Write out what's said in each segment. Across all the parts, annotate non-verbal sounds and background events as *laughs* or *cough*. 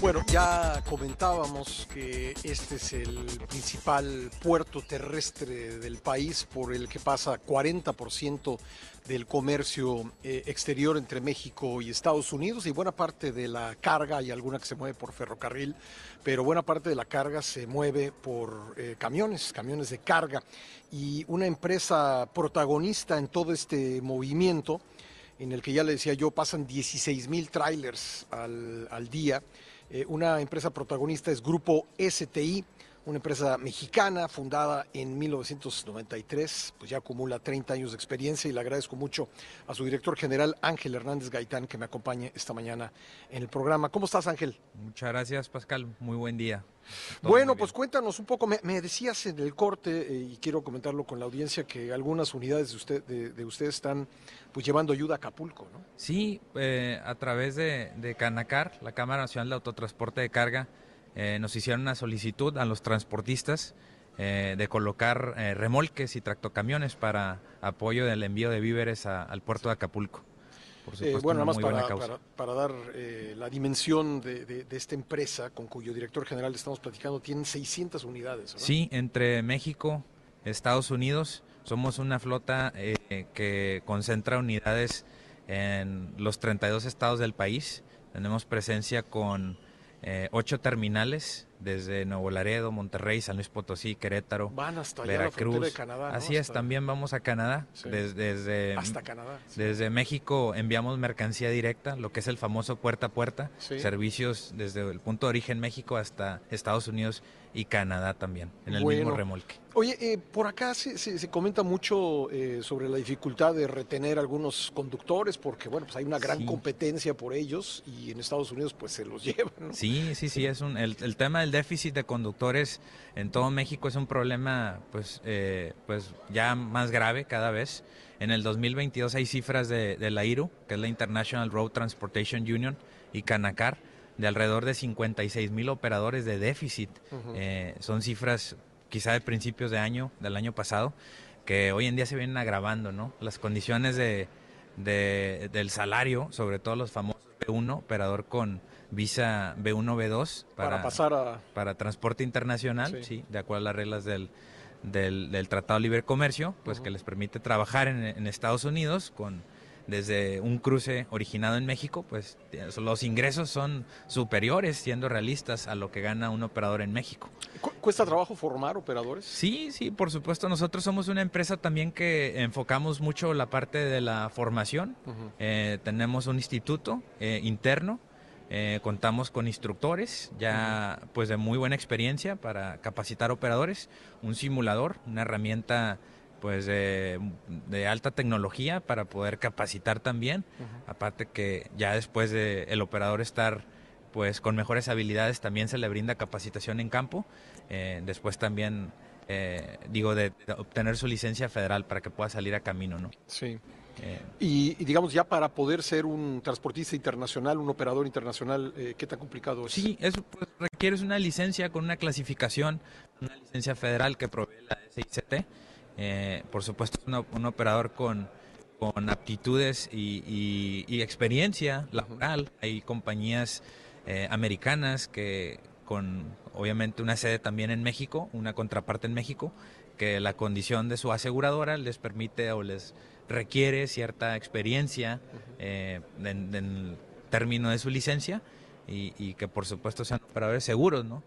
Bueno, ya comentábamos que este es el principal puerto terrestre del país por el que pasa 40% del comercio eh, exterior entre México y Estados Unidos y buena parte de la carga, hay alguna que se mueve por ferrocarril, pero buena parte de la carga se mueve por eh, camiones, camiones de carga. Y una empresa protagonista en todo este movimiento, en el que ya le decía yo, pasan 16 mil trailers al, al día. Eh, una empresa protagonista es Grupo STI, una empresa mexicana fundada en 1993, pues ya acumula 30 años de experiencia y le agradezco mucho a su director general Ángel Hernández Gaitán que me acompañe esta mañana en el programa. ¿Cómo estás Ángel? Muchas gracias Pascal, muy buen día. Todo bueno, pues cuéntanos un poco, me, decías en el corte, eh, y quiero comentarlo con la audiencia, que algunas unidades de, usted, de, ustedes están pues llevando ayuda a Acapulco, ¿no? Sí, eh, a través de, de Canacar, la Cámara Nacional de Autotransporte de Carga, eh, nos hicieron una solicitud a los transportistas eh, de colocar eh, remolques y tractocamiones para apoyo del envío de víveres al puerto de Acapulco. Por supuesto, bueno, nada más para, para, dar la dimensión de, esta empresa con cuyo director general estamos platicando, tienen 600 unidades. Sí, entre México, Estados Unidos, somos una flota que concentra unidades en los 32 estados del país. Tenemos presencia con eh, ocho terminales desde Nuevo Laredo, Monterrey, San Luis Potosí, Querétaro, Van hasta Veracruz. de Canadá, Así es, también vamos a Canadá. Desde, hasta Canadá. Desde México enviamos mercancía directa, lo que es el famoso puerta a puerta, servicios desde el punto de origen México hasta Estados Unidos y Canadá también, en el mismo remolque. Oye, eh, por acá se, se, comenta mucho eh, sobre la dificultad de retener algunos conductores, porque bueno, pues hay una gran competencia por ellos y en Estados Unidos pues se los *laughs* llevan. Sí, sí, sí, es un, el, el, tema del déficit de conductores en todo México es un problema pues, eh, pues ya más grave cada vez. En el 2022 hay cifras de, de la IRU, que es la International Road Transportation Union, y Canacar, de alrededor de 56 mil operadores de déficit. son cifras quizá de principios de año, del año pasado, que hoy en día se vienen agravando, ¿no? Las condiciones de, del salario, sobre todo los famosos B1, operador con visa B1, B2, para, pasar a... Para transporte internacional, sí. de acuerdo a las reglas del, del, Tratado de Libre Comercio, pues que les permite trabajar en, en Estados Unidos con desde un cruce originado en México, pues los ingresos son superiores, siendo realistas, a lo que gana un operador en México. ¿Cuesta trabajo formar operadores? Sí, sí, por supuesto. Nosotros somos una empresa también que enfocamos mucho la parte de la formación. Eh, tenemos un instituto eh, interno. Eh, contamos con instructores ya pues de muy buena experiencia para capacitar operadores, un simulador, una herramienta pues de, alta tecnología para poder capacitar también. Aparte que ya después de el operador estar pues con mejores habilidades también se le brinda capacitación en campo. Eh, después también eh, digo de, obtener su licencia federal para que pueda salir a camino, ¿no? Sí. Eh, y, digamos ya para poder ser un transportista internacional, un operador internacional, ¿qué tan complicado es? Sí, eso pues, requiere una licencia con una clasificación, una licencia federal que provee la SICT por supuesto, un, un operador con, con aptitudes y, experiencia laboral. Hay compañías eh, americanas que con obviamente una sede también en México, una contraparte en México, que la condición de su aseguradora les permite o les requiere cierta experiencia eh, en, el término de su licencia y, y, que por supuesto sean operadores seguros, ¿no?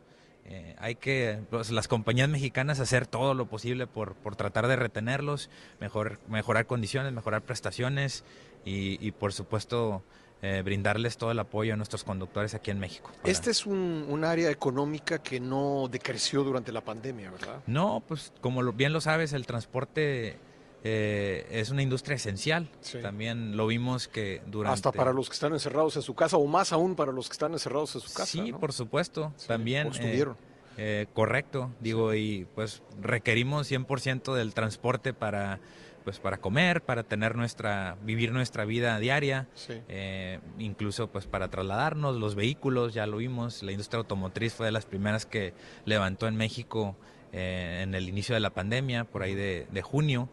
Eh, hay que, pues, las compañías mexicanas, hacer todo lo posible por, por tratar de retenerlos, mejor, mejorar condiciones, mejorar prestaciones y, por supuesto, eh, brindarles todo el apoyo a nuestros conductores aquí en México. Este es un, un, área económica que no decreció durante la pandemia, ¿verdad? No, pues como bien lo sabes, el transporte eh, es una industria esencial. También lo vimos que durante... Hasta para los que están encerrados en su casa, o más aún para los que están encerrados en su casa. Sí, por supuesto. También... estuvieron. Eh, correcto, digo, y pues requerimos 100% del transporte para pues para comer, para tener nuestra, vivir nuestra vida diaria, eh, incluso pues para trasladarnos, los vehículos, ya lo vimos, la industria automotriz fue de las primeras que levantó en México en el inicio de la pandemia, por ahí de, de junio,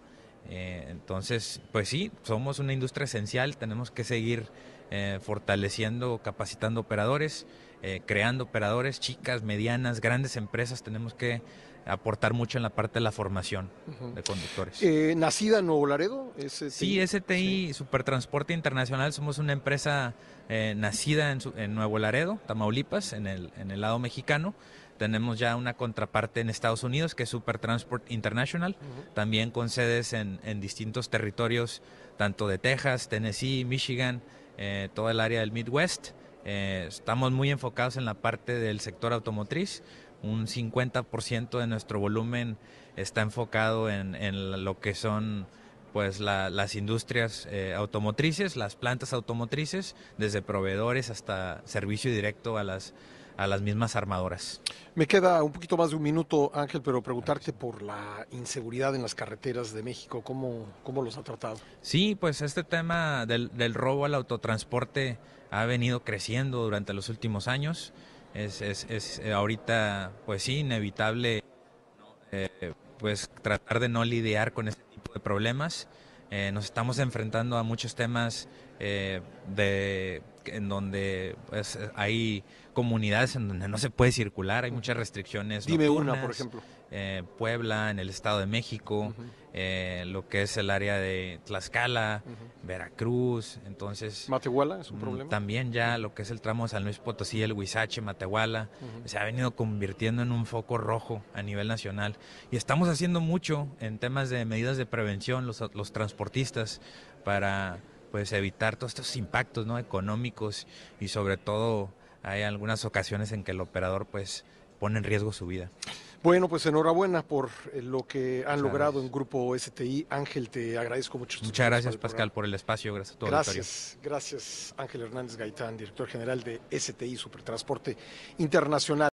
eh, entonces, pues sí, somos una industria esencial, tenemos que seguir eh, fortaleciendo, capacitando operadores. Eh, creando operadores, chicas, medianas, grandes empresas, tenemos que aportar mucho en la parte de la formación de conductores. Eh, ¿Nacida en Nuevo Laredo? STI? Sí, STI Supertransporte Internacional, somos una empresa eh, nacida en, Nuevo Laredo, Tamaulipas, en el, en el lado mexicano. Tenemos ya una contraparte en Estados Unidos que es Supertransport International, también con sedes en, en, distintos territorios, tanto de Texas, Tennessee, Michigan, eh, todo el área del Midwest. Estamos muy enfocados en la parte del sector automotriz. Un 50% de nuestro volumen está enfocado en, lo que son pues las industrias eh, automotrices, las plantas automotrices, desde proveedores hasta servicio directo a las a las mismas armadoras. Me queda un poquito más de un minuto, Ángel, pero preguntarte por la inseguridad en las carreteras de México, ¿cómo, cómo los ha tratado? Sí, pues este tema del, del robo al autotransporte ha venido creciendo durante los últimos años es, es, es eh, ahorita, pues sí, inevitable eh, pues tratar de no lidiar con este tipo de problemas. Eh, nos estamos enfrentando a muchos temas de, en donde pues, hay comunidades en donde no se puede circular, hay muchas restricciones. Dime una, por ejemplo. Eh, Puebla, en el Estado de México, eh, lo que es el área de Tlaxcala, Veracruz, entonces... ¿Matehuala es un mm, problema? También ya lo que es el tramo de San Luis Potosí, el Huizache, Matehuala, se ha venido convirtiendo en un foco rojo a nivel nacional. Y estamos haciendo mucho en temas de medidas de prevención, los, los transportistas, para pues evitar todos estos impactos ¿no? económicos y sobre todo hay algunas ocasiones en que el operador pues pone en riesgo su vida. Bueno, pues enhorabuena por eh, lo que han logrado en Grupo STI. Ángel, te agradezco mucho. Muchas gracias, Pascal, por el espacio. Gracias a todos. Gracias, gracias, Ángel Hernández Gaitán, director general de STI Supertransporte Internacional.